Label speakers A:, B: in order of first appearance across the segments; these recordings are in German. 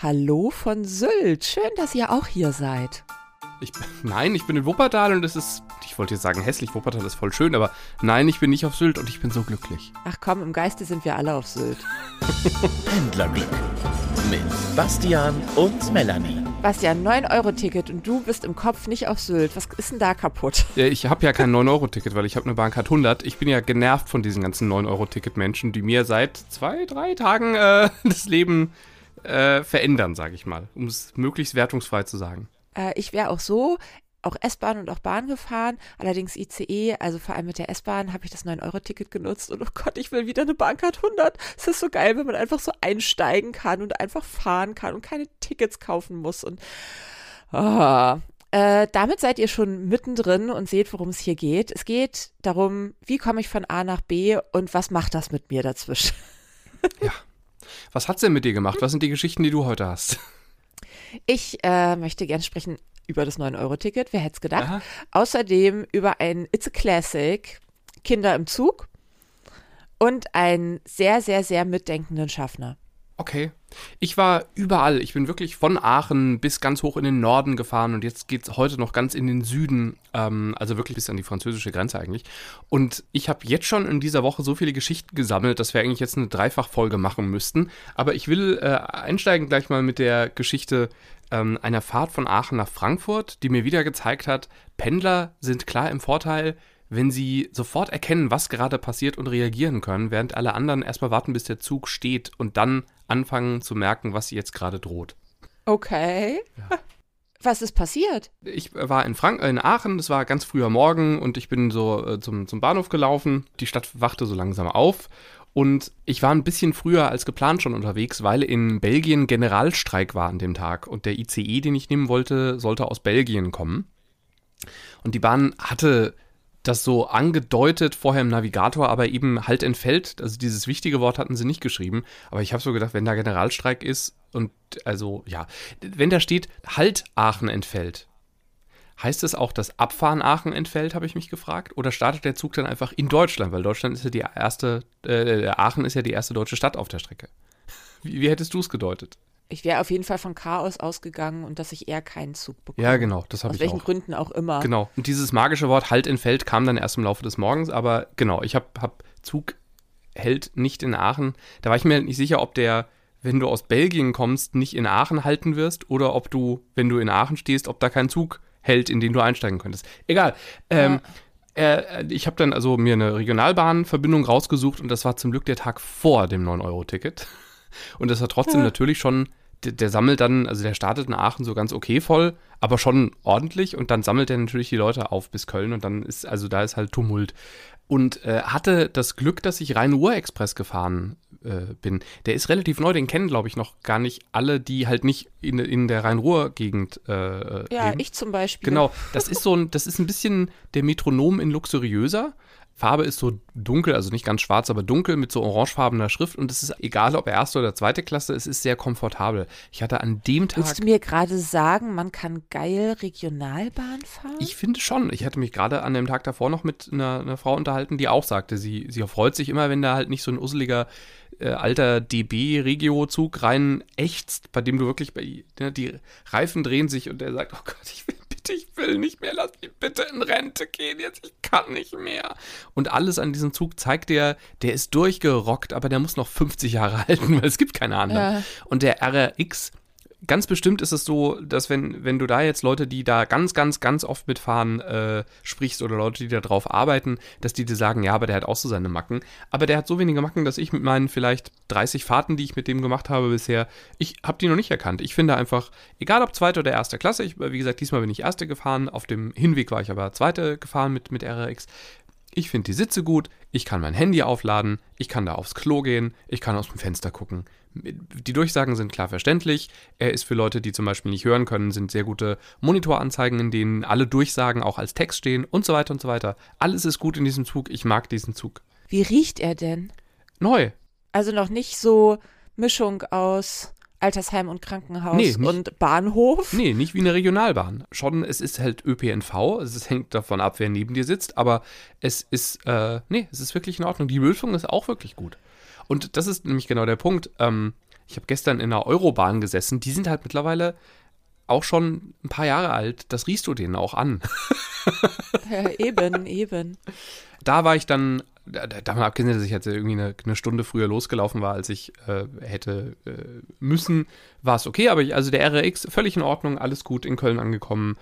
A: Hallo von Sylt. Schön, dass ihr auch hier seid.
B: Ich, nein, ich bin in Wuppertal und es ist, ich wollte jetzt sagen hässlich, Wuppertal ist voll schön, aber nein, ich bin nicht auf Sylt und ich bin so glücklich.
A: Ach komm, im Geiste sind wir alle auf Sylt.
C: Pendlerblick mit Bastian und Melanie.
A: Bastian, 9-Euro-Ticket und du bist im Kopf nicht auf Sylt. Was ist denn da kaputt?
B: Ich habe ja kein 9-Euro-Ticket, weil ich habe eine Bahncard 100. Ich bin ja genervt von diesen ganzen 9-Euro-Ticket-Menschen, die mir seit zwei, drei Tagen äh, das Leben äh, verändern, sage ich mal, um es möglichst wertungsfrei zu sagen.
A: Äh, ich wäre auch so, auch S-Bahn und auch Bahn gefahren, allerdings ICE, also vor allem mit der S-Bahn habe ich das 9-Euro-Ticket genutzt und oh Gott, ich will wieder eine Bahncard 100. Es ist so geil, wenn man einfach so einsteigen kann und einfach fahren kann und keine Tickets kaufen muss und oh. Äh, damit seid ihr schon mittendrin und seht, worum es hier geht. Es geht darum, wie komme ich von A nach B und was macht das mit mir dazwischen?
B: ja. Was hat's denn mit dir gemacht? Was sind die Geschichten, die du heute hast?
A: Ich äh, möchte gern sprechen über das 9-Euro-Ticket, wer hätte es gedacht. Aha. Außerdem über ein It's a Classic, Kinder im Zug und einen sehr, sehr, sehr mitdenkenden Schaffner.
B: Okay. Ich war überall. Ich bin wirklich von Aachen bis ganz hoch in den Norden gefahren und jetzt geht es heute noch ganz in den Süden, ähm, also wirklich bis an die französische Grenze eigentlich. Und ich habe jetzt schon in dieser Woche so viele Geschichten gesammelt, dass wir eigentlich jetzt eine Dreifachfolge machen müssten. Aber ich will äh, einsteigen gleich mal mit der Geschichte ähm, einer Fahrt von Aachen nach Frankfurt, die mir wieder gezeigt hat, Pendler sind klar im Vorteil wenn sie sofort erkennen, was gerade passiert und reagieren können, während alle anderen erstmal warten, bis der Zug steht und dann anfangen zu merken, was jetzt gerade droht.
A: Okay. Ja. Was ist passiert?
B: Ich war in, Frank in Aachen, es war ganz früher Morgen und ich bin so äh, zum, zum Bahnhof gelaufen. Die Stadt wachte so langsam auf und ich war ein bisschen früher als geplant schon unterwegs, weil in Belgien Generalstreik war an dem Tag und der ICE, den ich nehmen wollte, sollte aus Belgien kommen. Und die Bahn hatte das so angedeutet vorher im Navigator, aber eben halt entfällt. Also dieses wichtige Wort hatten sie nicht geschrieben. Aber ich habe so gedacht, wenn da Generalstreik ist und also ja, wenn da steht Halt Aachen entfällt, heißt es auch, dass Abfahren Aachen entfällt, habe ich mich gefragt? Oder startet der Zug dann einfach in Deutschland? Weil Deutschland ist ja die erste, äh, Aachen ist ja die erste deutsche Stadt auf der Strecke. Wie, wie hättest du es gedeutet?
A: Ich wäre auf jeden Fall von Chaos ausgegangen und dass ich eher keinen Zug bekomme.
B: Ja, genau, das habe ich
A: Aus welchen Gründen auch immer.
B: Genau. Und dieses magische Wort Halt entfällt kam dann erst im Laufe des Morgens, aber genau, ich habe hab Zug hält nicht in Aachen. Da war ich mir nicht sicher, ob der, wenn du aus Belgien kommst, nicht in Aachen halten wirst oder ob du, wenn du in Aachen stehst, ob da kein Zug hält, in den du einsteigen könntest. Egal. Ähm, äh, ich habe dann also mir eine Regionalbahnverbindung rausgesucht und das war zum Glück der Tag vor dem 9-Euro-Ticket. Und das war trotzdem ja. natürlich schon der, der, sammelt dann, also der startet in Aachen so ganz okay voll, aber schon ordentlich und dann sammelt er natürlich die Leute auf bis Köln und dann ist, also da ist halt Tumult. Und äh, hatte das Glück, dass ich Rhein-Ruhr-Express gefahren äh, bin. Der ist relativ neu, den kennen, glaube ich, noch gar nicht alle, die halt nicht in, in der Rhein-Ruhr-Gegend äh,
A: Ja, leben. ich zum Beispiel.
B: Genau, das ist so ein, das ist ein bisschen der Metronom in luxuriöser. Farbe ist so dunkel, also nicht ganz schwarz, aber dunkel mit so orangefarbener Schrift und es ist egal, ob erste oder zweite Klasse, es ist sehr komfortabel. Ich hatte an dem Tag.
A: Willst du mir gerade sagen, man kann geil Regionalbahn fahren?
B: Ich finde schon. Ich hatte mich gerade an dem Tag davor noch mit einer, einer Frau unterhalten, die auch sagte, sie, sie freut sich immer, wenn da halt nicht so ein useliger äh, alter DB-Regio-Zug rein ächzt, bei dem du wirklich bei, ne, die Reifen drehen sich und er sagt, oh Gott, ich will bitte, ich will nicht mehr, lass mich bitte in Rente gehen, jetzt, ich kann nicht mehr. Und alles an diesem Zug zeigt dir, der ist durchgerockt, aber der muss noch 50 Jahre halten, weil es gibt keine anderen. Ja. Und der RRX ganz bestimmt ist es so, dass wenn, wenn du da jetzt Leute, die da ganz, ganz, ganz oft mitfahren, äh, sprichst oder Leute, die da drauf arbeiten, dass die dir sagen, ja, aber der hat auch so seine Macken. Aber der hat so wenige Macken, dass ich mit meinen vielleicht 30 Fahrten, die ich mit dem gemacht habe bisher, ich habe die noch nicht erkannt. Ich finde einfach, egal ob zweite oder erste Klasse, ich, wie gesagt, diesmal bin ich erste gefahren, auf dem Hinweg war ich aber zweite gefahren mit, mit RRX. Ich finde die Sitze gut, ich kann mein Handy aufladen, ich kann da aufs Klo gehen, ich kann aus dem Fenster gucken die Durchsagen sind klar verständlich. Er ist für Leute, die zum Beispiel nicht hören können, sind sehr gute Monitoranzeigen, in denen alle Durchsagen auch als Text stehen und so weiter und so weiter. Alles ist gut in diesem Zug. Ich mag diesen Zug.
A: Wie riecht er denn?
B: Neu.
A: Also noch nicht so Mischung aus Altersheim und Krankenhaus nee, nicht, und Bahnhof?
B: Nee, nicht wie eine Regionalbahn. Schon, es ist halt ÖPNV, es hängt davon ab, wer neben dir sitzt, aber es ist, äh, nee, es ist wirklich in Ordnung. Die Lösung ist auch wirklich gut. Und das ist nämlich genau der Punkt. Ähm, Ich habe gestern in einer Eurobahn gesessen. Die sind halt mittlerweile auch schon ein paar Jahre alt. Das riechst du denen auch an.
A: Ja, eben, eben.
B: Da war ich dann, da- davon abgesehen, dass ich jetzt irgendwie eine, eine Stunde früher losgelaufen war, als ich äh, hätte äh, müssen, war es okay. Aber ich, also der RX, völlig in Ordnung, alles gut, in Köln angekommen.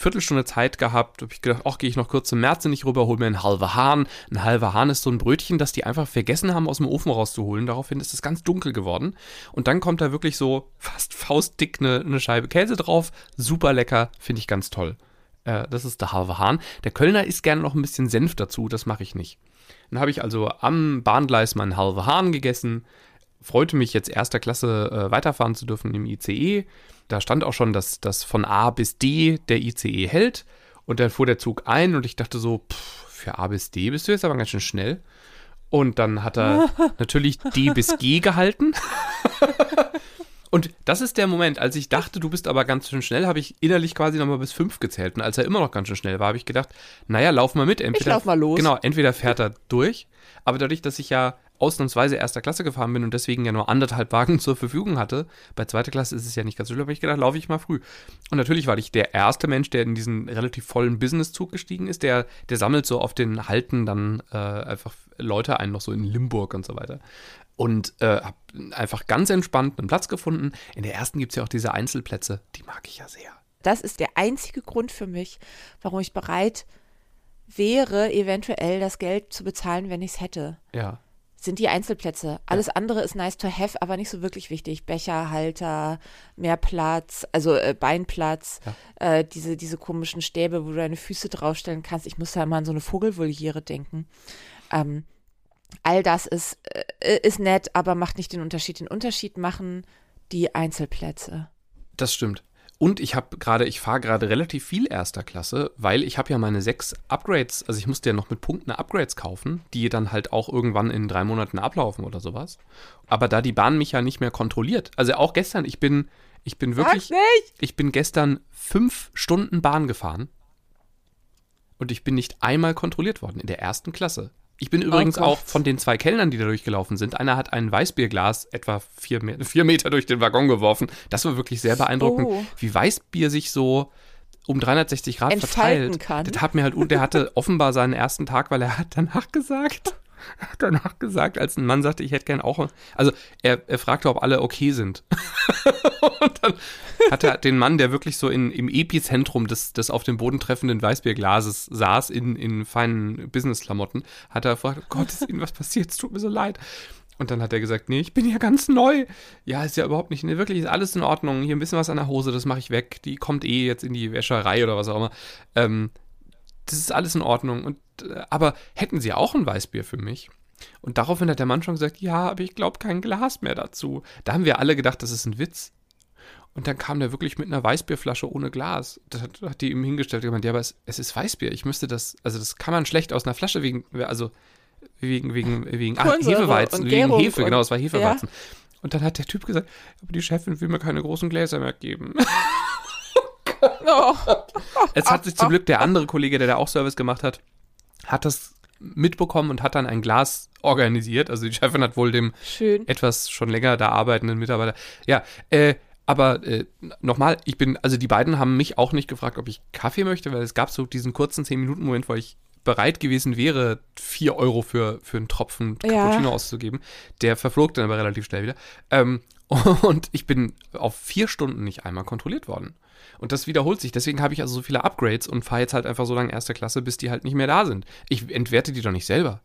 B: Viertelstunde Zeit gehabt, habe ich gedacht, ach, gehe ich noch kurz zum Märzen nicht rüber, hol mir einen halben Hahn. Ein halber Hahn ist so ein Brötchen, das die einfach vergessen haben, aus dem Ofen rauszuholen. Daraufhin ist es ganz dunkel geworden. Und dann kommt da wirklich so fast faustdick eine, eine Scheibe Käse drauf. Super lecker, finde ich ganz toll. Äh, das ist der halbe Hahn. Der Kölner isst gerne noch ein bisschen Senf dazu, das mache ich nicht. Dann habe ich also am Bahngleis meinen halben Hahn gegessen, freute mich jetzt erster Klasse äh, weiterfahren zu dürfen im ICE. Da stand auch schon, dass das von A bis D der ICE hält. Und dann fuhr der Zug ein und ich dachte so, pff, für A bis D bist du jetzt aber ganz schön schnell. Und dann hat er natürlich D bis G gehalten. Und das ist der Moment, als ich dachte, du bist aber ganz schön schnell, habe ich innerlich quasi nochmal bis fünf gezählt. Und als er immer noch ganz schön schnell war, habe ich gedacht, naja, lauf mal mit. Entweder,
A: lauf mal los.
B: Genau, entweder fährt er durch, aber dadurch, dass ich ja ausnahmsweise erster Klasse gefahren bin und deswegen ja nur anderthalb Wagen zur Verfügung hatte, bei zweiter Klasse ist es ja nicht ganz so schlimm, habe ich gedacht, laufe ich mal früh. Und natürlich war ich der erste Mensch, der in diesen relativ vollen Businesszug gestiegen ist, der, der sammelt so auf den Halten dann äh, einfach Leute ein, noch so in Limburg und so weiter und äh, habe einfach ganz entspannt einen Platz gefunden. In der ersten gibt es ja auch diese Einzelplätze, die mag ich ja sehr.
A: Das ist der einzige Grund für mich, warum ich bereit wäre, eventuell das Geld zu bezahlen, wenn ich es hätte.
B: Ja.
A: Sind die Einzelplätze. Alles andere ist nice to have, aber nicht so wirklich wichtig. Becherhalter, mehr Platz, also äh, Beinplatz, äh, diese, diese komischen Stäbe, wo du deine Füße draufstellen kannst. Ich muss da immer an so eine Vogelvoliere denken. Ähm, all das ist, äh, ist nett, aber macht nicht den Unterschied. Den Unterschied machen die Einzelplätze.
B: Das stimmt. Und ich habe gerade, ich fahre gerade relativ viel erster Klasse, weil ich habe ja meine sechs Upgrades, also ich musste ja noch mit Punkten Upgrades kaufen, die dann halt auch irgendwann in drei Monaten ablaufen oder sowas. Aber da die Bahn mich ja nicht mehr kontrolliert, also auch gestern, ich bin, ich bin wirklich, ich bin gestern fünf Stunden Bahn gefahren und ich bin nicht einmal kontrolliert worden in der ersten Klasse. Ich bin übrigens
A: Gott.
B: auch von den zwei Kellnern, die da durchgelaufen sind. Einer hat ein Weißbierglas etwa vier, vier Meter durch den Waggon geworfen. Das war wirklich sehr beeindruckend,
A: Oh.
B: wie Weißbier sich so um 360 Grad
A: Entfalten
B: verteilt.
A: kann.
B: Das hat mir halt, und der hatte offenbar seinen ersten Tag, weil er hat danach gesagt, danach gesagt, als ein Mann sagte, ich hätte gern auch, also er, er fragte, ob alle okay sind. und dann hat er den Mann, der wirklich so in, im Epizentrum des, des auf dem Boden treffenden Weißbierglases saß, in, in feinen Business-Klamotten, hat er gefragt, oh Gott, ist Ihnen was passiert? Es tut mir so leid. Und dann hat er gesagt, nee, ich bin ja ganz neu. Ja, ist ja überhaupt nicht, nee, wirklich ist alles in Ordnung. Hier ein bisschen was an der Hose, das mache ich weg. Die kommt eh jetzt in die Wäscherei oder was auch immer. Ähm, das ist alles in Ordnung. Und, äh, aber hätten Sie auch ein Weißbier für mich? Und daraufhin hat der Mann schon gesagt, ja, aber ich glaube kein Glas mehr dazu. Da haben wir alle gedacht, das ist ein Witz. Und dann kam der wirklich mit einer Weißbierflasche ohne Glas. Das hat, hat die ihm hingestellt und gemeint, ja, aber es, es ist Weißbier. Ich müsste das, also das kann man schlecht aus einer Flasche wegen, also wegen, wegen, wegen, ach, Hefeweizen, wegen
A: Gärung
B: Hefe,
A: und-
B: genau, es war Hefeweizen. Und dann hat der Typ gesagt, aber die Chefin will mir keine großen Gläser mehr geben.
A: Oh,
B: Es hat sich zum Glück der andere Kollege, der da auch Service gemacht hat, hat das mitbekommen und hat dann ein Glas organisiert. Also die Chefin hat wohl dem
A: schön.
B: etwas schon länger da arbeitenden Mitarbeiter. Ja, äh, aber äh, nochmal, ich bin, also die beiden haben mich auch nicht gefragt, ob ich Kaffee möchte, weil es gab so diesen kurzen 10-Minuten-Moment, wo ich bereit gewesen wäre, 4 Euro für, für einen Tropfen
A: Ja.
B: Cappuccino auszugeben. Der verflog dann aber relativ schnell wieder. Ähm, und ich bin auf vier Stunden nicht einmal kontrolliert worden. Und das wiederholt sich. Deswegen habe ich also so viele Upgrades und fahre jetzt halt einfach so lange erster Klasse, bis die halt nicht mehr da sind. Ich entwerte die doch nicht selber.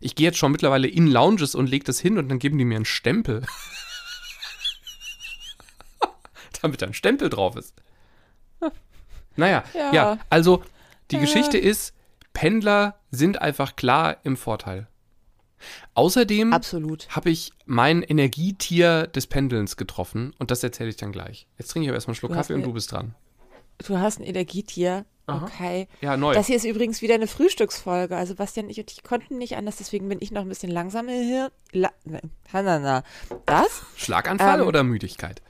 B: Ich gehe jetzt schon mittlerweile in Lounges und lege das hin und dann geben die mir einen Stempel. Damit da ein Stempel drauf ist. Naja, ja,
A: Ja.
B: also die
A: Ja.
B: Geschichte ist, Pendler sind einfach klar im Vorteil. Außerdem habe ich mein Energietier des Pendelns getroffen und das erzähle ich dann gleich. Jetzt trinke ich aber erstmal einen Schluck
A: Du
B: Kaffee und du bist dran.
A: Du hast ein Energietier.
B: Aha.
A: Okay.
B: Ja, neu.
A: Das hier ist übrigens wieder eine Frühstücksfolge. Also Bastian und ich, und ich konnten nicht anders, deswegen bin ich noch ein bisschen langsamer hier. La na, na, na. Das?
B: Schlaganfall
A: ähm,
B: oder Müdigkeit?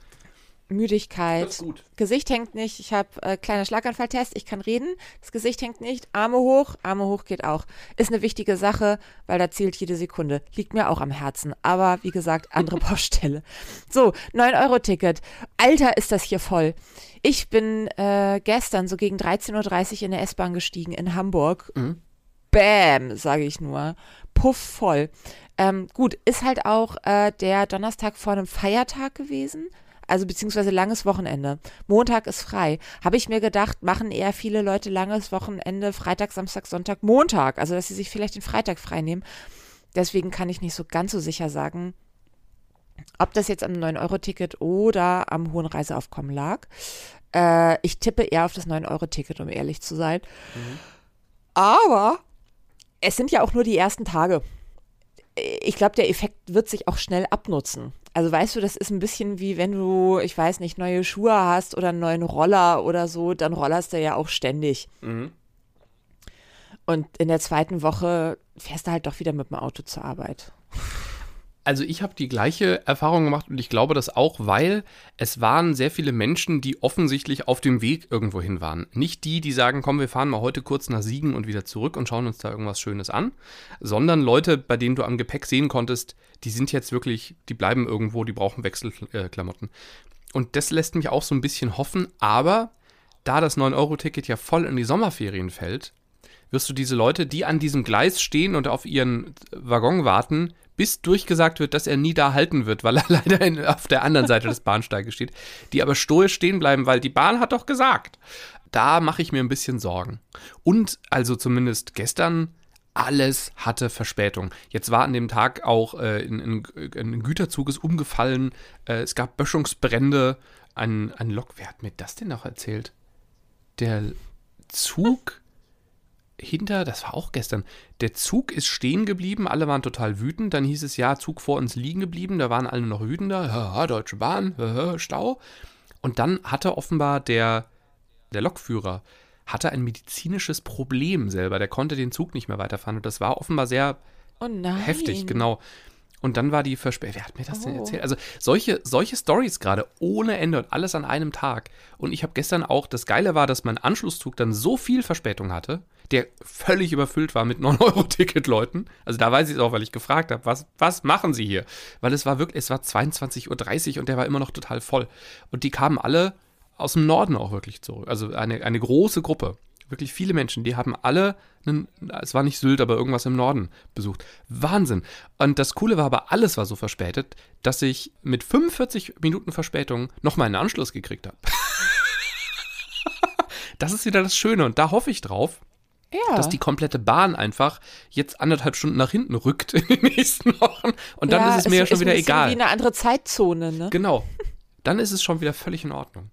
A: Müdigkeit.
B: Das.
A: Gesicht hängt nicht. Ich habe äh, kleiner Schlaganfalltest. Ich kann reden. Das Gesicht hängt nicht. Arme hoch. Arme hoch geht auch. Ist eine wichtige Sache, weil da zählt jede Sekunde. Liegt mir auch am Herzen. Aber wie gesagt, andere Baustelle. So, 9-Euro-Ticket. Alter, ist das hier voll. Ich bin äh, gestern so gegen 13.30 Uhr in der S-Bahn gestiegen in Hamburg.
B: Mhm.
A: Bäm, sage ich nur. Puff voll. Ähm, gut, ist halt auch äh, der Donnerstag vor einem Feiertag gewesen also beziehungsweise langes Wochenende. Montag ist frei. Habe ich mir gedacht, machen eher viele Leute langes Wochenende, Freitag, Samstag, Sonntag, Montag. Also dass sie sich vielleicht den Freitag frei nehmen. Deswegen kann ich nicht so ganz so sicher sagen, ob das jetzt am 9-Euro-Ticket oder am hohen Reiseaufkommen lag. Äh, ich tippe eher auf das 9-Euro-Ticket, um ehrlich zu sein. Aber es sind ja auch nur die ersten Tage. Ich glaube, der Effekt wird sich auch schnell abnutzen. Also weißt du, das ist ein bisschen wie wenn du, ich weiß nicht, neue Schuhe hast oder einen neuen Roller oder so, dann rollerst du ja auch ständig.
B: Mhm.
A: Und in der zweiten Woche fährst du halt doch wieder mit dem Auto zur Arbeit.
B: Also ich habe die gleiche Erfahrung gemacht und ich glaube das auch, weil es waren sehr viele Menschen, die offensichtlich auf dem Weg irgendwo hin waren. Nicht die, die sagen, komm, wir fahren mal heute kurz nach Siegen und wieder zurück und schauen uns da irgendwas Schönes an, sondern Leute, bei denen du am Gepäck sehen konntest, die sind jetzt wirklich, die bleiben irgendwo, die brauchen Wechselklamotten. Und das lässt mich auch so ein bisschen hoffen, aber da das 9-Euro-Ticket ja voll in die Sommerferien fällt, wirst du diese Leute, die an diesem Gleis stehen und auf ihren Waggon warten, bis durchgesagt wird, dass er nie da halten wird, weil er leider in, auf der anderen Seite des Bahnsteiges steht, die aber stoisch stehen bleiben, weil die Bahn hat doch gesagt. Da mache ich mir ein bisschen Sorgen. Und also zumindest gestern, alles hatte Verspätung. Jetzt war an dem Tag auch äh, ein, ein, Güterzug ist umgefallen, äh, es gab Böschungsbrände, ein, ein Lok, wer hat mir das denn noch erzählt? Der Zug hinter, das war auch gestern, der Zug ist stehen geblieben, alle waren total wütend, dann hieß es ja, Zug vor uns liegen geblieben, da waren alle noch wütender, haha, Deutsche Bahn, haha, Stau. Und dann hatte offenbar der, der Lokführer, hatte ein medizinisches Problem selber, der konnte den Zug nicht mehr weiterfahren und das war offenbar sehr
A: Oh
B: heftig, genau. Und dann war die Verspätung. Wer hat mir das denn
A: Oh.
B: erzählt? Also solche, solche Stories gerade ohne Ende und alles an einem Tag. Und ich habe gestern auch, das Geile war, dass mein Anschlusszug dann so viel Verspätung hatte, der völlig überfüllt war mit 9-Euro-Ticket-Leuten. Also da weiß ich es auch, weil ich gefragt habe, was, was machen sie hier? Weil es war wirklich, es war 22.30 Uhr und der war immer noch total voll. Und die kamen alle aus dem Norden auch wirklich zurück. Also eine, eine große Gruppe. Wirklich viele Menschen, die haben alle, einen, es war nicht Sylt, aber irgendwas im Norden besucht. Wahnsinn. Und das Coole war aber, alles war so verspätet, dass ich mit 45 Minuten Verspätung noch meinen Anschluss gekriegt habe. das ist wieder das Schöne und da hoffe ich drauf,
A: Ja.
B: dass die komplette Bahn einfach jetzt anderthalb Stunden nach hinten rückt in den nächsten Wochen. Und dann
A: ja,
B: ist es mir ja schon wieder egal.
A: wie eine andere Zeitzone, ne?
B: Genau. Dann ist es schon wieder völlig in Ordnung.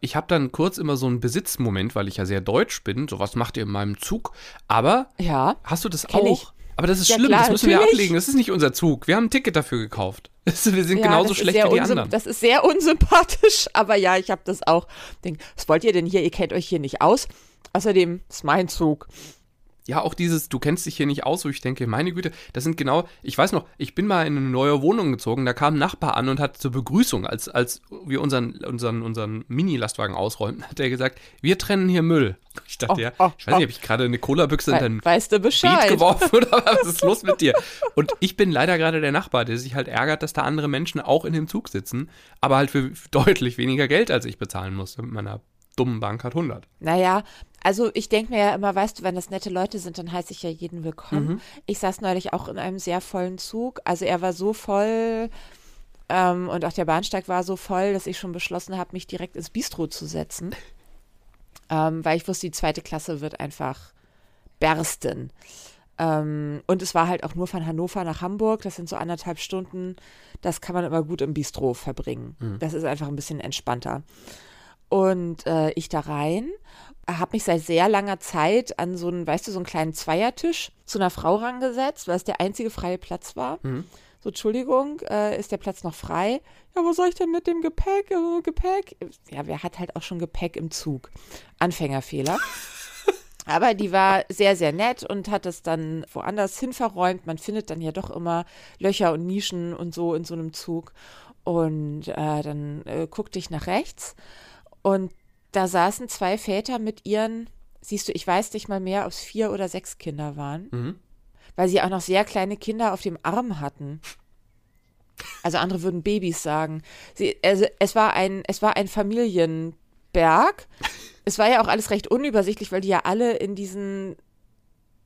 B: Ich habe dann kurz immer so einen Besitzmoment, weil ich ja sehr deutsch bin. So, was macht ihr in meinem Zug? Aber
A: Ja.
B: hast du das auch?
A: ich.
B: Aber das ist
A: Ja,
B: schlimm,
A: klar,
B: das müssen wir
A: natürlich.
B: ablegen. Das ist nicht unser Zug. Wir haben ein Ticket dafür gekauft. Wir sind
A: ja,
B: genauso schlecht wie die anderen.
A: Das ist sehr unsympathisch, aber ja, ich habe das auch. Denk, was wollt ihr denn hier? Ihr kennt euch hier nicht aus. Außerdem ist mein Zug.
B: Ja, auch dieses, du kennst dich hier nicht aus, wo ich denke, meine Güte, das sind genau, ich weiß noch, ich bin mal in eine neue Wohnung gezogen, da kam ein Nachbar an und hat zur Begrüßung, als, als wir unseren, unseren, unseren Mini-Lastwagen ausräumten, hat er gesagt, wir trennen hier Müll. Ich dachte,
A: Oh,
B: ja,
A: oh,
B: ich weiß nicht,
A: oh.
B: ob ich gerade eine Cola-Büchse in dein
A: weißt du
B: Beet
A: Bescheid?
B: geworfen oder was ist los mit dir? Und ich bin leider gerade der Nachbar, der sich halt ärgert, dass da andere Menschen auch in dem Zug sitzen, aber halt für deutlich weniger Geld, als ich bezahlen musste mit meiner dummen Bankcard 100.
A: Naja, also ich denke mir ja immer, weißt du, wenn das nette Leute sind, dann heiße ich ja jeden willkommen.
B: Mhm.
A: Ich saß neulich auch in einem sehr vollen Zug. Also er war so voll ähm, und auch der Bahnsteig war so voll, dass ich schon beschlossen habe, mich direkt ins Bistro zu setzen. Ähm, weil ich wusste, die zweite Klasse wird einfach bersten. Ähm, und es war halt auch nur von Hannover nach Hamburg. Das sind so anderthalb Stunden. Das kann man immer gut im Bistro verbringen. Das ist einfach ein bisschen entspannter. Und äh, ich da rein, habe mich seit sehr langer Zeit an so einen, weißt du, so einen kleinen Zweiertisch zu einer Frau rangesetzt, weil es der einzige freie Platz war. So, Entschuldigung, äh, ist der Platz noch frei? Ja, wo soll ich denn mit dem Gepäck? Äh, Gepäck? Ja, wer hat halt auch schon Gepäck im Zug? Anfängerfehler. Aber die war sehr, sehr nett und hat es dann woanders hin verräumt. Man findet dann ja doch immer Löcher und Nischen und so in so einem Zug. Und äh, dann äh, guckte ich nach rechts und da saßen zwei Väter mit ihren, siehst du, ich weiß nicht mal mehr, ob es vier oder sechs Kinder waren,
B: Mhm.
A: weil sie auch noch sehr kleine Kinder auf dem Arm hatten. Also andere würden Babys sagen. Sie, also es war ein, es war ein Familienberg. Es war ja auch alles recht unübersichtlich, weil die ja alle in diesen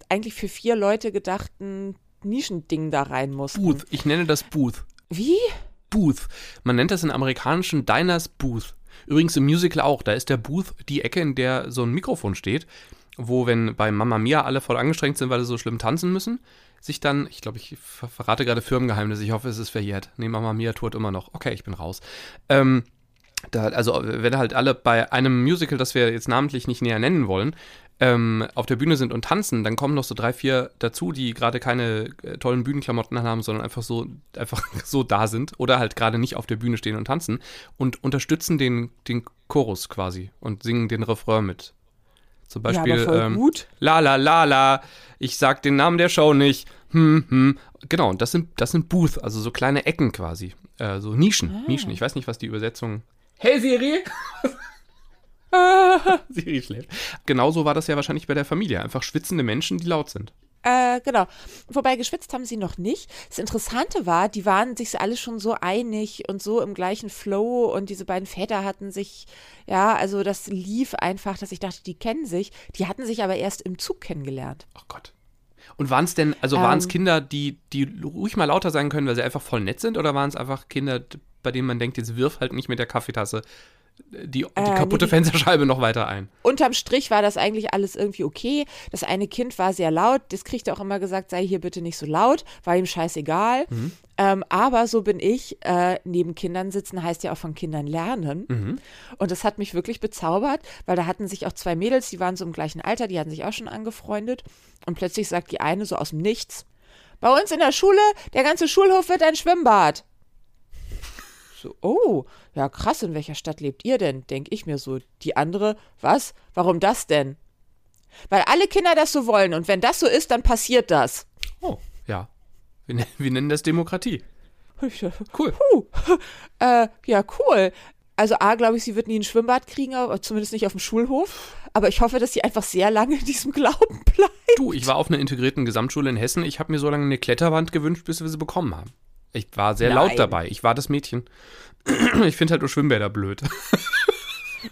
A: eigentlich für vier Leute gedachten Nischending da rein mussten.
B: Booth. Ich nenne das Booth.
A: Wie?
B: Booth. Man nennt das in amerikanischen Diners Booth. Übrigens im Musical auch. Da ist der Booth die Ecke, in der so ein Mikrofon steht, wo, wenn bei Mamma Mia alle voll angestrengt sind, weil sie so schlimm tanzen müssen, sich dann, ich glaube, ich ver verrate gerade Firmengeheimnis, ich hoffe, es ist verjährt. Nee, Mamma Mia tourt immer noch. Okay, ich bin raus. Ähm, da, also, wenn halt alle bei einem Musical, das wir jetzt namentlich nicht näher nennen wollen, ähm, auf der Bühne sind und tanzen, dann kommen noch so drei, vier dazu, die gerade keine äh, tollen Bühnenklamotten haben, sondern einfach so, einfach so da sind oder halt gerade nicht auf der Bühne stehen und tanzen und unterstützen den, den Chorus quasi und singen den Refrain mit. Zum Beispiel,
A: ja,
B: ähm,
A: gut.
B: la la la la, ich sag den Namen der Show nicht, hm, hm. Genau, und das sind, das sind Booth, also so kleine Ecken quasi, äh, so Nischen, Nischen. Ich weiß nicht, was die Übersetzung. Hey Siri! Siri schläft. Genauso war das ja wahrscheinlich bei der Familie. Einfach schwitzende Menschen, die laut sind.
A: Äh, genau. Wobei geschwitzt haben sie noch nicht. Das Interessante war, die waren sich alle schon so einig und so im gleichen Flow und diese beiden Väter hatten sich, ja, also das lief einfach, dass ich dachte, die kennen sich. Die hatten sich aber erst im Zug kennengelernt.
B: Oh Gott. Und waren es denn, also waren es
A: Ähm.
B: Kinder, die, die ruhig mal lauter sein können, weil sie einfach voll nett sind, oder waren es einfach Kinder, bei denen man denkt, jetzt wirf halt nicht mit der Kaffeetasse die, die
A: Äh, nee,
B: kaputte
A: die-
B: Fensterscheibe noch weiter ein?
A: Unterm Strich war das eigentlich alles irgendwie okay. Das eine Kind war sehr laut, das kriegte auch immer gesagt, sei hier bitte nicht so laut, war ihm scheißegal. Ähm, aber so bin ich, äh, neben Kindern sitzen heißt ja auch von Kindern lernen. Und das hat mich wirklich bezaubert, weil da hatten sich auch zwei Mädels, die waren so im gleichen Alter, die hatten sich auch schon angefreundet. Und plötzlich sagt die eine so aus dem Nichts, bei uns in der Schule, der ganze Schulhof wird ein Schwimmbad. So, oh, ja krass, in welcher Stadt lebt ihr denn? Denk ich mir so. Die andere, was? Warum das denn? Weil alle Kinder das so wollen und wenn das so ist, dann passiert das.
B: Oh, ja. Wir, nen- wir nennen das Demokratie. Cool.
A: Puh. Äh, ja, cool. Also A, glaube ich, sie wird nie ein Schwimmbad kriegen, aber zumindest nicht auf dem Schulhof. Aber ich hoffe, dass sie einfach sehr lange in diesem Glauben bleibt.
B: Du, ich war auf einer integrierten Gesamtschule in Hessen. Ich habe mir so lange eine Kletterwand gewünscht, bis wir sie bekommen haben. Ich war sehr laut
A: Nein.
B: dabei. Ich war das Mädchen. Ich finde halt nur Schwimmbäder blöd.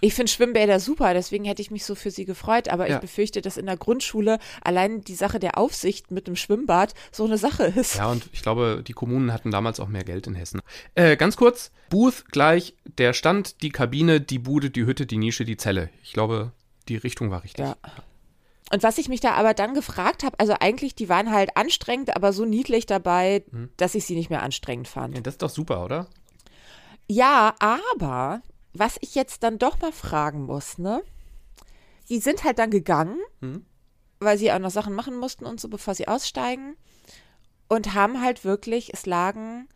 A: Ich finde Schwimmbäder super, deswegen hätte ich mich so für sie gefreut, aber
B: Ja.
A: ich befürchte, dass in der Grundschule allein die Sache der Aufsicht mit dem Schwimmbad so eine Sache ist.
B: Ja, und ich glaube, die Kommunen hatten damals auch mehr Geld in Hessen. Äh, ganz kurz, Booth gleich der Stand, die Kabine, die Bude, die Hütte, die Nische, die Zelle. Ich glaube, die Richtung war richtig.
A: Ja. Und was ich mich da aber dann gefragt habe, also eigentlich, die waren halt anstrengend, aber so niedlich dabei, dass ich sie nicht mehr anstrengend fand.
B: Ja, das ist doch super, oder?
A: Ja, aber was ich jetzt dann doch mal fragen muss, ne? Die sind halt dann gegangen,
B: Mhm.
A: weil sie auch noch Sachen machen mussten und so, bevor sie aussteigen. Und haben halt wirklich, es lagen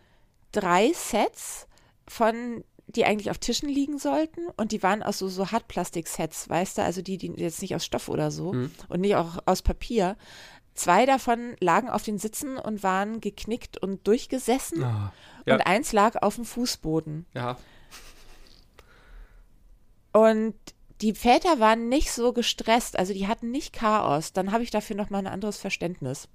A: drei Sets von, die eigentlich auf Tischen liegen sollten. Und die waren aus so, so Hartplastik-Sets, weißt du? Also die, die jetzt nicht aus Stoff oder so
B: Mhm.
A: und nicht auch aus Papier. Zwei davon lagen auf den Sitzen und waren geknickt und durchgesessen.
B: Ah, ja.
A: Und eins lag auf dem Fußboden.
B: ja.
A: Und die Väter waren nicht so gestresst, also die hatten nicht Chaos. Dann habe ich dafür noch mal ein anderes Verständnis.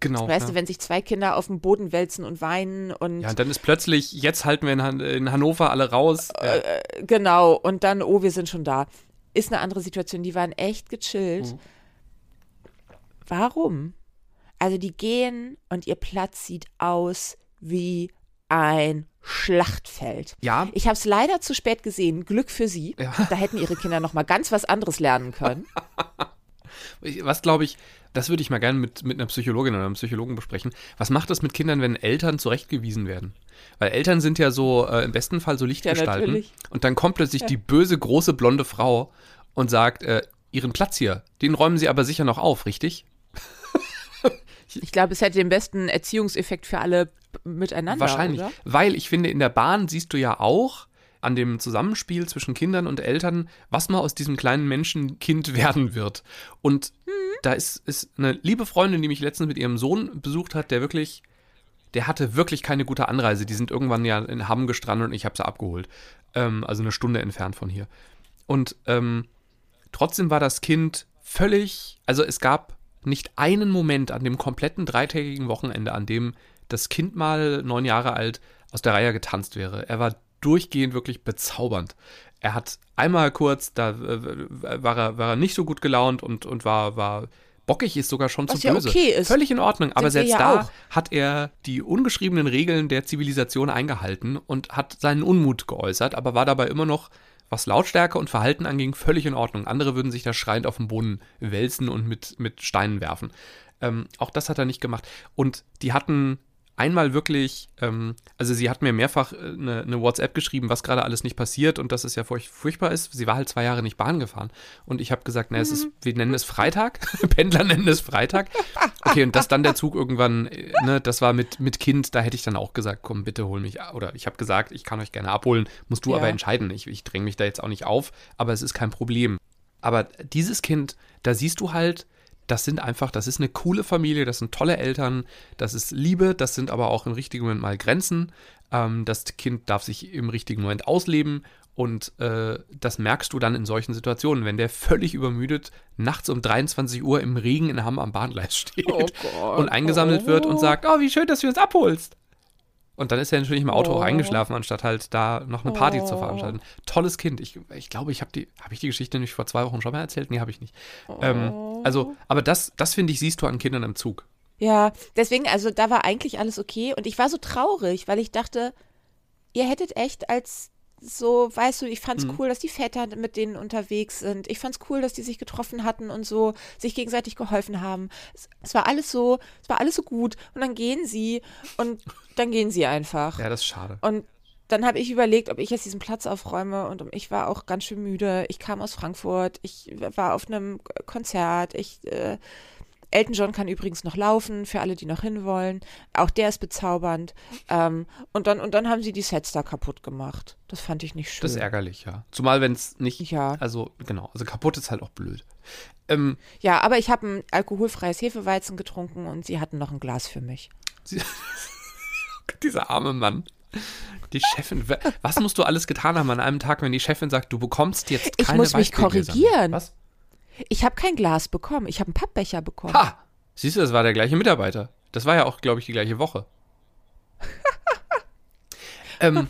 B: Genau.
A: weißt
B: ja.
A: du, wenn sich zwei Kinder auf dem Boden wälzen und weinen und
B: ja, und dann ist plötzlich, jetzt halten wir in, Han in Hannover alle raus.
A: Äh,
B: Ja.
A: genau und dann oh, wir sind schon da. Ist eine andere Situation, die waren echt gechillt.
B: Mhm.
A: Warum? Also die gehen und ihr Platz sieht aus wie ein Schlachtfeld.
B: Ja.
A: Ich habe es leider zu spät gesehen. Glück für sie.
B: Ja.
A: Da hätten ihre Kinder noch mal ganz was anderes lernen können.
B: Was glaube ich, das würde ich mal gerne mit, mit einer Psychologin oder einem Psychologen besprechen. Was macht das mit Kindern, wenn Eltern zurechtgewiesen werden? Weil Eltern sind ja so äh, im besten Fall so Lichtgestalten.
A: natürlich.
B: und dann kommt plötzlich die böse, große, blonde Frau und sagt, äh, ihren Platz hier, den räumen sie aber sicher noch auf, richtig?
A: Ich glaube, es hätte den besten Erziehungseffekt für alle miteinander.
B: Wahrscheinlich.
A: Oder?
B: Weil ich finde, in der Bahn siehst du ja auch an dem Zusammenspiel zwischen Kindern und Eltern, was mal aus diesem kleinen Menschenkind werden wird. Und
A: Mhm.
B: da ist, ist eine liebe Freundin, die mich letztens mit ihrem Sohn besucht hat, der wirklich der hatte wirklich keine gute Anreise. Die sind irgendwann ja in Hamm gestrandet und ich habe sie abgeholt. Ähm, also eine Stunde entfernt von hier. Und ähm, trotzdem war das Kind völlig, also es gab nicht einen Moment an dem kompletten dreitägigen Wochenende, an dem das Kind mal neun Jahre alt aus der Reihe getanzt wäre. Er war durchgehend wirklich bezaubernd. Er hat einmal kurz, da äh, war, er, war er nicht so gut gelaunt und, und war, war bockig ist sogar schon
A: Was
B: zu
A: ja
B: böse.
A: okay ist.
B: Völlig in Ordnung, aber
A: Sind
B: selbst
A: ja
B: da
A: auch.
B: hat er die ungeschriebenen Regeln der Zivilisation eingehalten und hat seinen Unmut geäußert, aber war dabei immer noch, was Lautstärke und Verhalten anging, völlig in Ordnung. Andere würden sich da schreiend auf den Boden wälzen und mit, mit Steinen werfen. Ähm, auch das hat er nicht gemacht. Und die hatten einmal wirklich, ähm, also sie hat mir mehrfach äh, eine, eine WhatsApp geschrieben, was gerade alles nicht passiert und dass es ja furch furchtbar ist. Sie war halt zwei Jahre nicht Bahn gefahren. Und ich habe gesagt, na, es ist, wir nennen es Freitag. Pendler nennen es Freitag. Okay, und dass dann der Zug irgendwann, äh, ne, das war mit, mit Kind, da hätte ich dann auch gesagt, komm, bitte hol mich, oder ich habe gesagt, ich kann euch gerne abholen, musst du
A: Ja.
B: aber entscheiden. Ich, ich dränge mich da jetzt auch nicht auf, aber es ist kein Problem. Aber dieses Kind, da siehst du halt, das sind einfach, das ist eine coole Familie, das sind tolle Eltern, das ist Liebe, das sind aber auch im richtigen Moment mal Grenzen. Ähm, das Kind darf sich im richtigen Moment ausleben und äh, das merkst du dann in solchen Situationen, wenn der völlig übermüdet nachts um 23 Uhr im Regen in Hamm am Bahngleis steht
A: Oh Gott.
B: und eingesammelt wird und
A: Oh.
B: sagt, oh, wie schön, dass du uns abholst. Und dann ist er natürlich im Auto auch
A: Oh.
B: eingeschlafen, anstatt halt da noch eine Party zu
A: Oh.
B: veranstalten. Tolles Kind. Ich, ich glaube, ich habe die, habe ich die Geschichte nicht vor zwei Wochen schon mal erzählt? Nee, habe ich nicht. Ähm,
A: Oh.
B: also, aber das, das finde ich, siehst du an Kindern im Zug.
A: Ja, deswegen, also da war eigentlich alles okay und ich war so traurig, weil ich dachte, ihr hättet echt als so, weißt du, ich fand's
B: Mhm.
A: cool, dass die Väter mit denen unterwegs sind. Ich fand's cool, dass die sich getroffen hatten und so sich gegenseitig geholfen haben. Es, es war alles so, es war alles so gut und dann gehen sie und dann gehen sie einfach.
B: Ja, das ist schade.
A: Und dann habe ich überlegt, ob ich jetzt diesen Platz aufräume und ich war auch ganz schön müde. Ich kam aus Frankfurt, ich war auf einem Konzert. Ich, äh, Elton John kann übrigens noch laufen, für alle, die noch hinwollen. Auch der ist bezaubernd. Ähm, und, dann, und dann haben sie die Sets da kaputt gemacht. Das fand ich nicht schön.
B: Das ist ärgerlich, ja. Zumal, wenn es nicht,
A: Ja.
B: also genau, also kaputt ist halt auch blöd. Ähm,
A: ja, aber ich habe ein alkoholfreies Hefeweizen getrunken und sie hatten noch ein Glas für mich.
B: sie, dieser arme Mann. Die Chefin, wa- was musst du alles getan haben an einem Tag, wenn die Chefin sagt, du bekommst jetzt
A: Ich
B: keine
A: muss mich korrigieren.
B: Was?
A: Ich habe kein Glas bekommen, ich habe einen Pappbecher bekommen.
B: Ha! Siehst du, das war der gleiche Mitarbeiter. Das war ja auch, glaube ich, die gleiche Woche. ähm,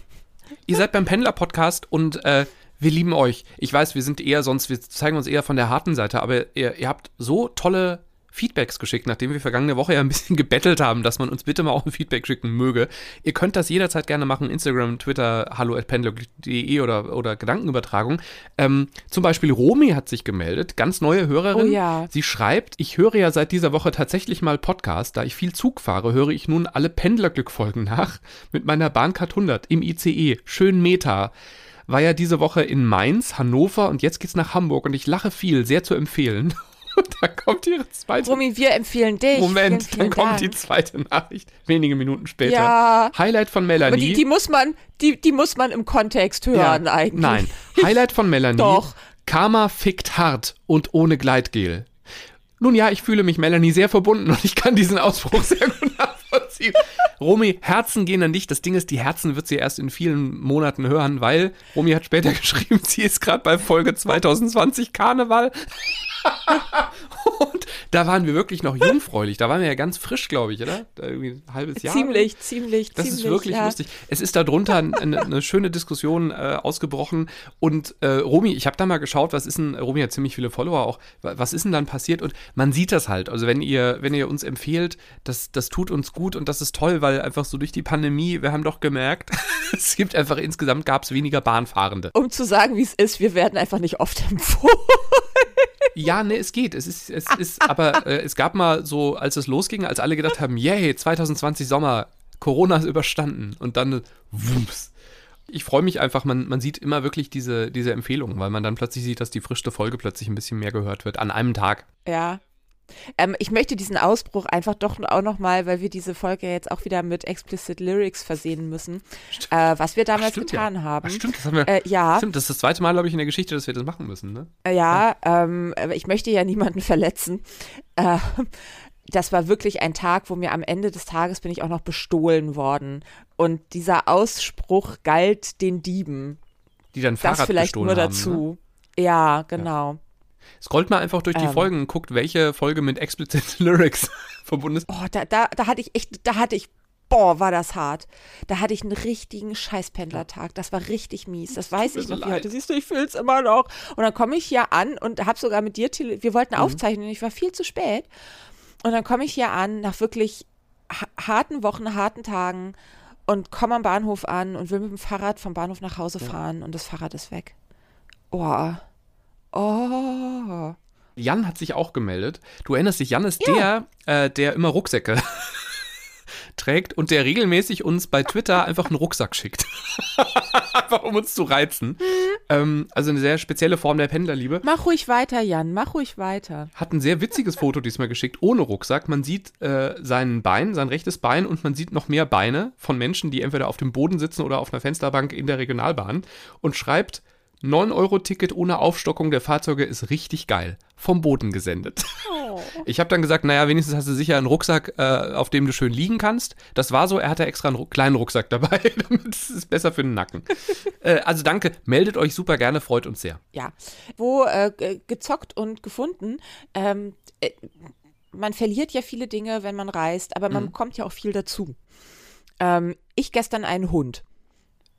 B: ihr seid beim Pendler-Podcast und äh, wir lieben euch. Ich weiß, wir sind eher sonst, wir zeigen uns eher von der harten Seite, aber ihr, ihr habt so tolle Feedbacks geschickt, nachdem wir vergangene Woche ja ein bisschen gebettelt haben, dass man uns bitte mal auch ein Feedback schicken möge. Ihr könnt das jederzeit gerne machen, Instagram, Twitter, hallo at pendler.de oder, oder Gedankenübertragung. Ähm, zum Beispiel Romy hat sich gemeldet, ganz neue Hörerin.
A: Oh ja.
B: Sie schreibt, ich höre ja seit dieser Woche tatsächlich mal Podcast. Da ich viel Zug fahre, höre ich nun alle Pendlerglückfolgen nach mit meiner Bahncard 100 im ICE. Schön Meta. War ja diese Woche in Mainz, Hannover und jetzt geht's nach Hamburg und ich lache viel, sehr zu empfehlen. Und da kommt ihre zweite
A: Romy, wir empfehlen dich.
B: Moment,
A: vielen,
B: dann kommt
A: Dank.
B: die zweite Nachricht, wenige Minuten später.
A: Ja.
B: Highlight von Melanie.
A: Die, die muss man, die, die muss man im Kontext hören
B: Ja,
A: eigentlich.
B: Nein. Highlight von Melanie.
A: Doch.
B: Karma fickt hart und ohne Gleitgel. Nun ja, ich fühle mich Melanie sehr verbunden und ich kann diesen Ausbruch sehr gut nachvollziehen. Romy, Herzen gehen an dich. Das Ding ist, die Herzen wird sie erst in vielen Monaten hören, weil Romy hat später geschrieben, sie ist gerade bei Folge 2020 Karneval. und da waren wir wirklich noch jungfräulich. Da waren wir ja ganz frisch, glaube ich, oder? Da irgendwie ein halbes Jahr.
A: Ziemlich, ziemlich,
B: Das
A: ziemlich.
B: ist wirklich
A: ja.
B: lustig. Es ist darunter eine, eine schöne Diskussion äh, ausgebrochen. Und äh, Romy, ich habe da mal geschaut, was ist denn, Romy hat ziemlich viele Follower auch, wa- was ist denn dann passiert? Und man sieht das halt. Also wenn ihr, wenn ihr uns empfehlt, das, das tut uns gut und das ist toll, weil einfach so durch die Pandemie, wir haben doch gemerkt, es gibt einfach insgesamt gab es weniger Bahnfahrende.
A: Um zu sagen, wie es ist, wir werden einfach nicht oft empfohlen.
B: Ja, ne, es geht. Es ist, es ist, aber äh, es gab mal so, als es losging, als alle gedacht haben, yay, 2020 Sommer, Corona ist überstanden und dann wumps. Ich freue mich einfach, man, man sieht immer wirklich diese, diese Empfehlungen, weil man dann plötzlich sieht, dass die frische Folge plötzlich ein bisschen mehr gehört wird an einem Tag.
A: Ja. Ähm, ich möchte diesen Ausbruch einfach doch auch nochmal, weil wir diese Folge jetzt auch wieder mit explicit Lyrics versehen müssen, äh, was wir damals
B: stimmt
A: getan
B: ja.
A: haben.
B: Ach, stimmt, das haben wir.
A: Äh, ja,
B: Stimmt, das ist das zweite Mal, glaube ich, in der Geschichte, dass wir das machen müssen, ne?
A: äh, ja, ähm, aber ich möchte ja niemanden verletzen. Äh, das war wirklich ein Tag, wo mir am Ende des Tages bin ich auch noch bestohlen worden. Und dieser Ausspruch galt den Dieben.
B: Die dann Fahrrad
A: das vielleicht nur
B: haben,
A: dazu. Ja, genau.
B: Ne? Scrollt mal einfach durch die
A: Ähm.
B: Folgen und guckt, welche Folge mit explicit Lyrics verbunden ist.
A: Oh, da, da, da hatte ich echt, da hatte ich, boah, war das hart. Da hatte ich einen richtigen Scheißpendlertag. Das war richtig mies. Das weiß ich
B: so
A: noch wie
B: leid.
A: heute. Siehst du, ich fühl's immer noch. Und dann komme ich hier an und habe sogar mit dir, tele wir
B: Mhm.
A: wollten aufzeichnen, ich war viel zu spät. Und dann komme ich hier an, nach wirklich ha harten Wochen, harten Tagen und komme am Bahnhof an und will mit dem Fahrrad vom Bahnhof nach Hause fahren und das Fahrrad ist weg. Oh. Oh.
B: Jan hat sich auch gemeldet. Du erinnerst dich, Jan ist der, äh, der immer Rucksäcke trägt und der regelmäßig uns bei Twitter einfach einen Rucksack schickt. einfach um uns zu reizen. Ähm, also eine sehr spezielle Form der Pendlerliebe.
A: Mach ruhig weiter, Jan, mach ruhig weiter.
B: Hat ein sehr witziges Foto diesmal geschickt, ohne Rucksack. Man sieht äh, sein Bein, sein rechtes Bein und man sieht noch mehr Beine von Menschen, die entweder auf dem Boden sitzen oder auf einer Fensterbank in der Regionalbahn und schreibt, 9-Euro-Ticket ohne Aufstockung der Fahrzeuge ist richtig geil. Vom Boden gesendet. Ich habe dann gesagt, naja, wenigstens hast du sicher einen Rucksack, äh, auf dem du schön liegen kannst. Das war so, er hatte extra einen Ru kleinen Rucksack dabei, damit es ist besser für den Nacken. äh, also danke, meldet euch super gerne, freut uns sehr.
A: Ja. Wo äh, ge- gezockt und gefunden. Ähm, äh, man verliert ja viele Dinge, wenn man reist, aber man bekommt ja auch viel dazu. Ähm, ich gestern einen Hund.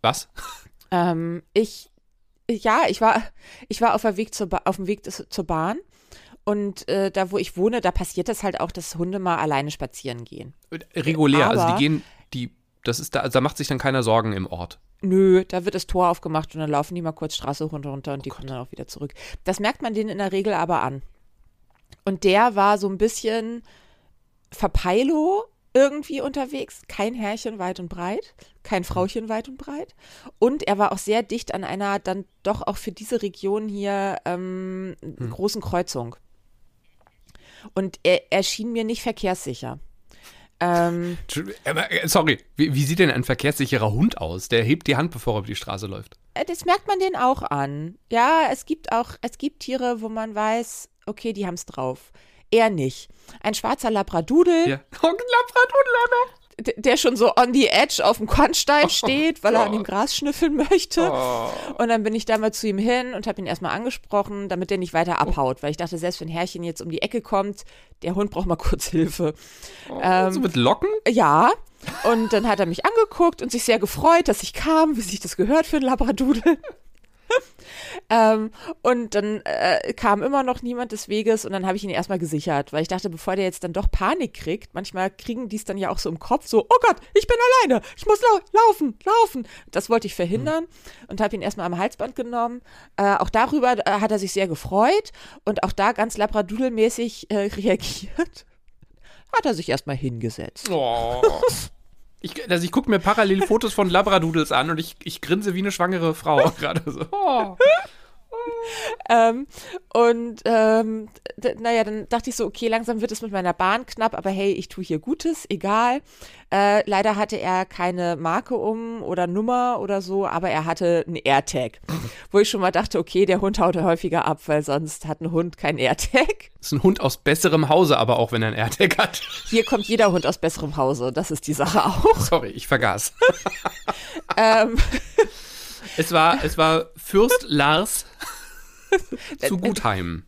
B: Was?
A: Ähm, ich, ja, ich war, ich war auf, der Weg zur ba auf dem Weg zur Bahn. Und äh, da, wo ich wohne, da passiert das halt auch, dass Hunde mal alleine spazieren gehen.
B: Regulär, also
A: Aber-
B: die gehen, die, das ist da, also da macht sich dann keiner Sorgen im Ort.
A: Nö, da wird das Tor aufgemacht und dann laufen die mal kurz Straße runter, runter und die kommen dann auch wieder zurück. Das merkt man denen in der Regel aber an. Und der war so ein bisschen verpeilo irgendwie unterwegs. Kein Herrchen weit und breit, kein Frauchen weit und breit. Und er war auch sehr dicht an einer dann doch auch für diese Region hier ähm, großen Kreuzung. Und er, er schien mir nicht verkehrssicher. Ähm,
B: äh, Sorry, wie, wie sieht denn ein verkehrssicherer Hund aus? Der hebt die Hand, bevor er über die Straße läuft.
A: Äh, Das merkt man denen auch an. Ja, es gibt auch, es gibt Tiere, wo man weiß, okay, die haben es drauf. Er nicht. Ein schwarzer Labradudel,
B: Ja. Oh, ein Labradudel
A: der schon so on the edge auf dem Kornstein steht, weil er an dem. Gras schnüffeln möchte.
B: Oh.
A: Und dann bin ich da mal zu ihm hin und habe ihn erstmal angesprochen, damit der nicht weiter abhaut, weil ich dachte, selbst wenn Herrchen jetzt um die Ecke kommt, der Hund braucht mal kurz Hilfe.
B: so mit Locken?
A: Ja. Und dann hat er mich angeguckt und sich sehr gefreut, dass ich kam, wie sich das gehört für einen Labradudel. Ähm, und dann äh, kam immer noch niemand des Weges und dann habe ich ihn erstmal gesichert, weil ich dachte, bevor der jetzt dann doch Panik kriegt, manchmal kriegen die es dann ja auch so im Kopf, so, oh Gott, ich bin alleine, ich muss lau laufen, laufen. Das wollte ich verhindern und habe ihn erstmal am Halsband genommen. Äh, auch darüber äh, hat er sich sehr gefreut und auch da ganz Labradudelmäßig äh, reagiert. Hat er sich erstmal hingesetzt.
B: Oh. Ich, also ich gucke mir parallel Fotos von Labradudels an und ich, ich grinse wie eine schwangere Frau gerade so. Oh.
A: Ähm, und ähm, naja, dann dachte ich so, okay, langsam wird es mit meiner Bahn knapp, aber hey, ich tue hier Gutes, egal. Äh, leider hatte er keine Marke um oder Nummer oder so, aber er hatte einen AirTag. Wo ich schon mal dachte, okay, der Hund haut häufiger ab, weil sonst hat ein Hund kein AirTag.
B: Ist ein Hund aus besserem Hause, aber auch wenn er ein AirTag hat.
A: Hier kommt jeder Hund aus besserem Hause, das ist die Sache auch.
B: Sorry, ich vergaß.
A: ähm,
B: Es war, es war Fürst Lars zu Gutheim.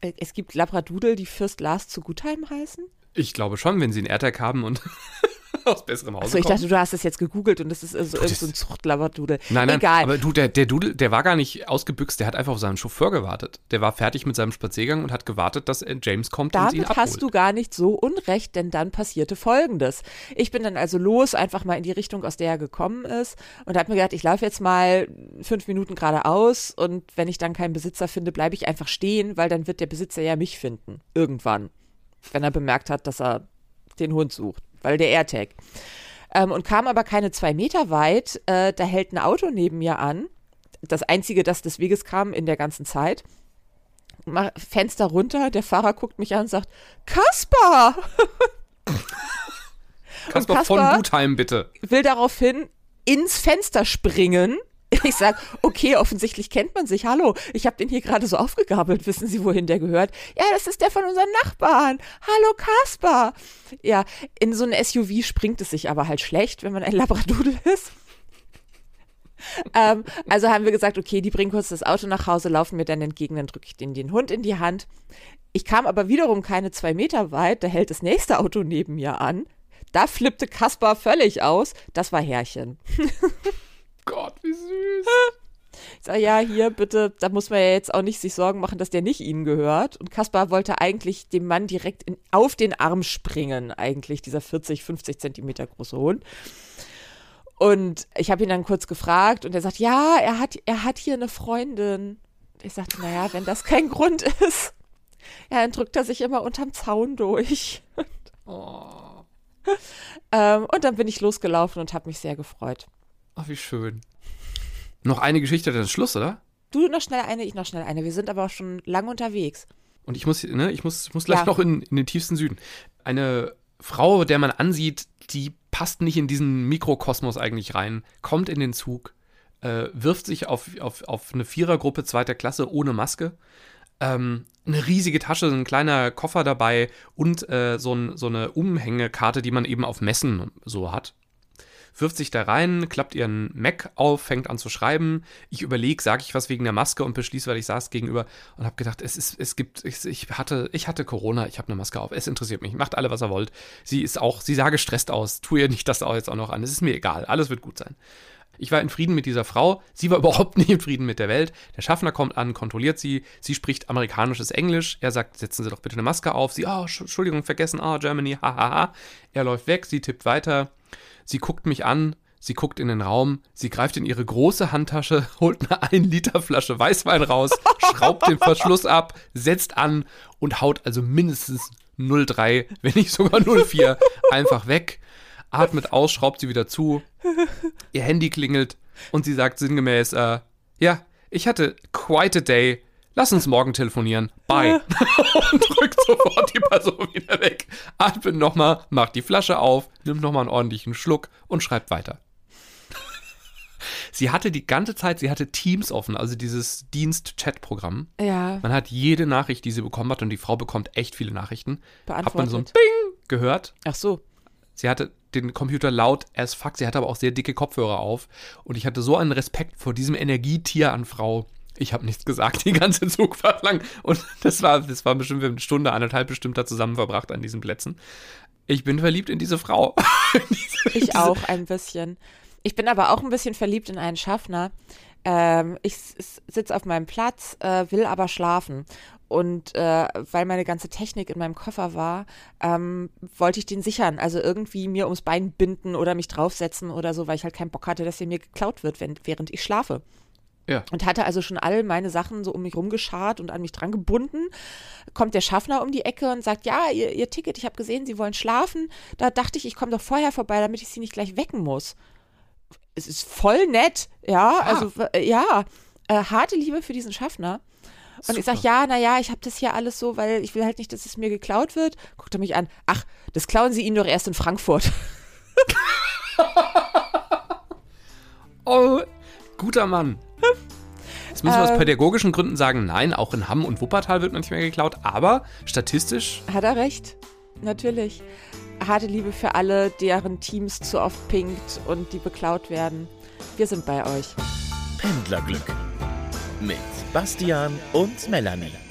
A: es gibt Labradudel, die Fürst Lars zu Gutheim heißen.
B: Ich glaube schon, wenn sie einen AirTag haben und aus besserem Hause
A: Achso, ich dachte, du hast es jetzt gegoogelt und das ist also irgend so ein Zuchtlabradudel.
B: Nein, nein,
A: Egal.
B: aber du, der, der Dudel, der war gar nicht ausgebüxt, der hat einfach auf seinen Chauffeur gewartet. Der war fertig mit seinem Spaziergang und hat gewartet, dass äh, James kommt und ihn
A: Damit
B: abholt.
A: hast du gar nicht so unrecht, denn dann passierte Folgendes. Ich bin dann also los, einfach mal in die Richtung, aus der er gekommen ist und habe mir gedacht, ich laufe jetzt mal fünf Minuten geradeaus und wenn ich dann keinen Besitzer finde, bleibe ich einfach stehen, weil dann wird der Besitzer ja mich finden. Irgendwann. Wenn er bemerkt hat, dass er den Hund sucht, weil der AirTag. Ähm, und kam aber keine zwei Meter weit, äh, da hält ein Auto neben mir an. Das einzige, das des Weges kam in der ganzen Zeit. Mach Fenster runter, der Fahrer guckt mich an und sagt, Kaspar!
B: Kasper,
A: und
B: von Gutheim, bitte.
A: Will daraufhin ins Fenster springen Ich sag, okay, offensichtlich kennt man sich. Hallo, ich habe den hier gerade so aufgegabelt. Wissen Sie, wohin der gehört? Ja, das ist der von unseren Nachbarn. Hallo, Kaspar. Ja, in so ein SUV springt es sich aber halt schlecht, wenn man ein Labradudel ist. ähm, also haben wir gesagt, okay, die bringen kurz das Auto nach Hause, laufen mir dann entgegen, dann drücke ich den, den Hund in die Hand. Ich kam aber wiederum keine zwei Meter weit, da hält das nächste Auto neben mir an. Da flippte Kaspar völlig aus. Das war Herrchen.
B: Gott, wie süß.
A: Ich sage, ja, hier bitte, da muss man ja jetzt auch nicht sich Sorgen machen, dass der nicht ihnen gehört. Und Kaspar wollte eigentlich dem Mann direkt in, auf den Arm springen, eigentlich, dieser 40, 50 Zentimeter große Hund. Und ich habe ihn dann kurz gefragt und er sagt, ja, er hat, er hat hier eine Freundin. Ich sagte, naja, wenn das kein Grund ist, ja, dann drückt er sich immer unterm Zaun durch.
B: Oh.
A: ähm, und dann bin ich losgelaufen und habe mich sehr gefreut.
B: Ach, wie schön. Noch eine Geschichte dann Schluss, oder?
A: Du noch schnell eine, ich noch schnell eine. Wir sind aber auch schon lange unterwegs.
B: Und ich muss, ne, ich muss, ich muss gleich
A: Ja.
B: noch in, in den tiefsten Süden. Eine Frau, der man ansieht, die passt nicht in diesen Mikrokosmos eigentlich rein, kommt in den Zug, äh, wirft sich auf, auf, auf eine Vierergruppe zweiter Klasse ohne Maske, ähm, eine riesige Tasche, ein kleiner Koffer dabei und äh, so, ein, so eine Umhängekarte, die man eben auf Messen so hat. Wirft sich da rein, klappt ihren Mac auf, fängt an zu schreiben. Ich überlege, sage ich was wegen der Maske und beschließe, weil ich saß gegenüber und habe gedacht, es ist, es gibt, ich, ich hatte, ich hatte Corona, ich habe eine Maske auf. Es interessiert mich, macht alle, was ihr wollt. Sie ist auch, sie sah gestresst aus. Tu ihr nicht das auch jetzt auch noch an. Es ist mir egal, alles wird gut sein. Ich war in Frieden mit dieser Frau. Sie war überhaupt nicht in Frieden mit der Welt. Der Schaffner kommt an, kontrolliert sie. Sie spricht amerikanisches Englisch. Er sagt, setzen Sie doch bitte eine Maske auf. Sie, oh, Sch- Entschuldigung, vergessen. Ah, Germany, hahaha. Er läuft weg, sie tippt weiter. Sie guckt mich an. Sie guckt in den Raum. Sie greift in ihre große Handtasche, holt eine 1 Liter Flasche Weißwein raus, schraubt den Verschluss ab, setzt an und haut also mindestens 0,3, wenn nicht sogar 0,4 einfach weg. Atmet aus, schraubt sie wieder zu. Ihr Handy klingelt und sie sagt sinngemäß, äh, ja, ich hatte quite a day. Lass uns morgen telefonieren. Bye. und drückt sofort die Person wieder weg. Atmet nochmal, macht die Flasche auf, nimmt nochmal einen ordentlichen Schluck und schreibt weiter. Sie hatte die ganze Zeit, sie hatte Teams offen, also dieses Dienst-Chat-Programm.
A: Ja,
B: Man hat jede Nachricht, die sie bekommen hat, und die Frau bekommt echt viele Nachrichten, hat man so ein
A: beantwortet.
B: Bing gehört.
A: Ach so.
B: Sie hatte den Computer laut as fuck, sie hatte aber auch sehr dicke Kopfhörer auf. Und ich hatte so einen Respekt vor diesem Energietier an Frau. Ich habe nichts gesagt, die ganze Zugfahrt lang. Und das war, das war bestimmt eine Stunde, anderthalb bestimmt da zusammen verbracht an diesen Plätzen. Ich bin verliebt in diese Frau.
A: Ich auch ein bisschen. Ich bin aber auch ein bisschen verliebt in einen Schaffner. Ähm, ich sitze auf meinem Platz, äh, will aber schlafen. Und äh, weil meine ganze Technik in meinem Koffer war, ähm, wollte ich den sichern. Also irgendwie mir ums Bein binden oder mich draufsetzen oder so, weil ich halt keinen Bock hatte, dass der mir geklaut wird, wenn, während ich schlafe.
B: Ja.
A: Und hatte also schon all meine Sachen so um mich rumgeschart und an mich dran gebunden. Kommt der Schaffner um die Ecke und sagt, ja, ihr, ihr Ticket, ich habe gesehen, Sie wollen schlafen. Da dachte ich, ich komme doch vorher vorbei, damit ich Sie nicht gleich wecken muss. Es ist voll nett, ja, also äh, ja, äh, harte Liebe für diesen Schaffner. Und ich sage, ja, naja, ich habe das hier alles so, weil ich will halt nicht, dass es mir geklaut wird. Guckt er mich an, ach, das klauen Sie Ihnen doch erst in Frankfurt.
B: Oh, guter Mann. Jetzt müssen wir aus
A: Ähm.
B: pädagogischen Gründen sagen, nein, auch in Hamm und Wuppertal wird manchmal geklaut, aber statistisch
A: Hat er recht, natürlich. Harte Liebe für alle, deren Teams zu oft pinkt und die beklaut werden. Wir sind bei euch.
C: Pendlerglück mit Bastian und Melanie.